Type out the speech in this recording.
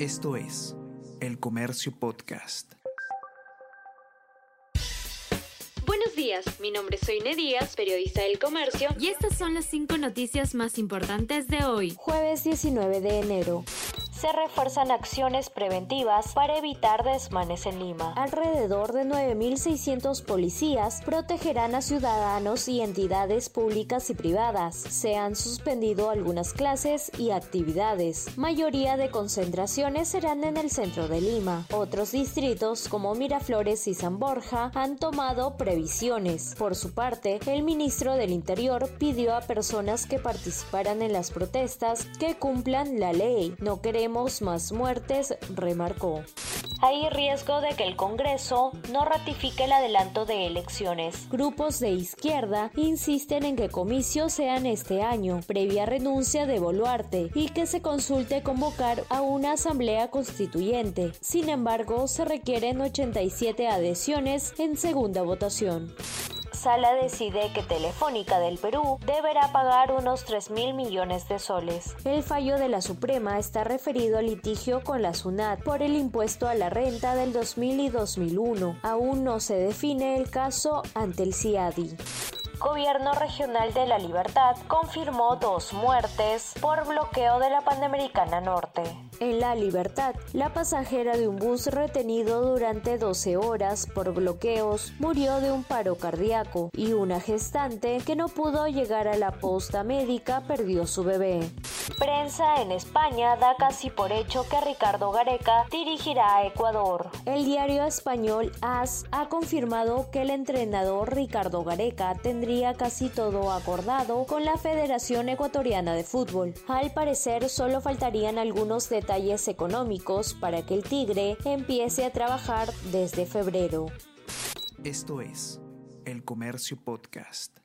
Esto es El Comercio Podcast. Buenos días, mi nombre es Soine Díaz, periodista del Comercio, y estas son las cinco noticias más importantes de hoy, jueves 19 de enero se refuerzan acciones preventivas para evitar desmanes en Lima. Alrededor de 9.600 policías protegerán a ciudadanos y entidades públicas y privadas. Se han suspendido algunas clases y actividades. Mayoría de concentraciones serán en el centro de Lima. Otros distritos como Miraflores y San Borja han tomado previsiones. Por su parte, el ministro del Interior pidió a personas que participaran en las protestas que cumplan la ley. No queremos más muertes, remarcó. Hay riesgo de que el Congreso no ratifique el adelanto de elecciones. Grupos de izquierda insisten en que comicios sean este año, previa renuncia de Boluarte, y que se consulte convocar a una asamblea constituyente. Sin embargo, se requieren 87 adhesiones en segunda votación. Sala decide que Telefónica del Perú deberá pagar unos 3 mil millones de soles. El fallo de la Suprema está referido al litigio con la SUNAT por el impuesto a la renta del 2000 y 2001. Aún no se define el caso ante el CIADI. Gobierno Regional de la Libertad confirmó dos muertes por bloqueo de la Panamericana Norte. En La Libertad, la pasajera de un bus retenido durante 12 horas por bloqueos murió de un paro cardíaco y una gestante que no pudo llegar a la posta médica perdió su bebé. Prensa en España da casi por hecho que Ricardo Gareca dirigirá a Ecuador. El diario español AS ha confirmado que el entrenador Ricardo Gareca tendría casi todo acordado con la Federación Ecuatoriana de Fútbol. Al parecer solo faltarían algunos detalles detalles económicos para que el tigre empiece a trabajar desde febrero. Esto es El Comercio Podcast.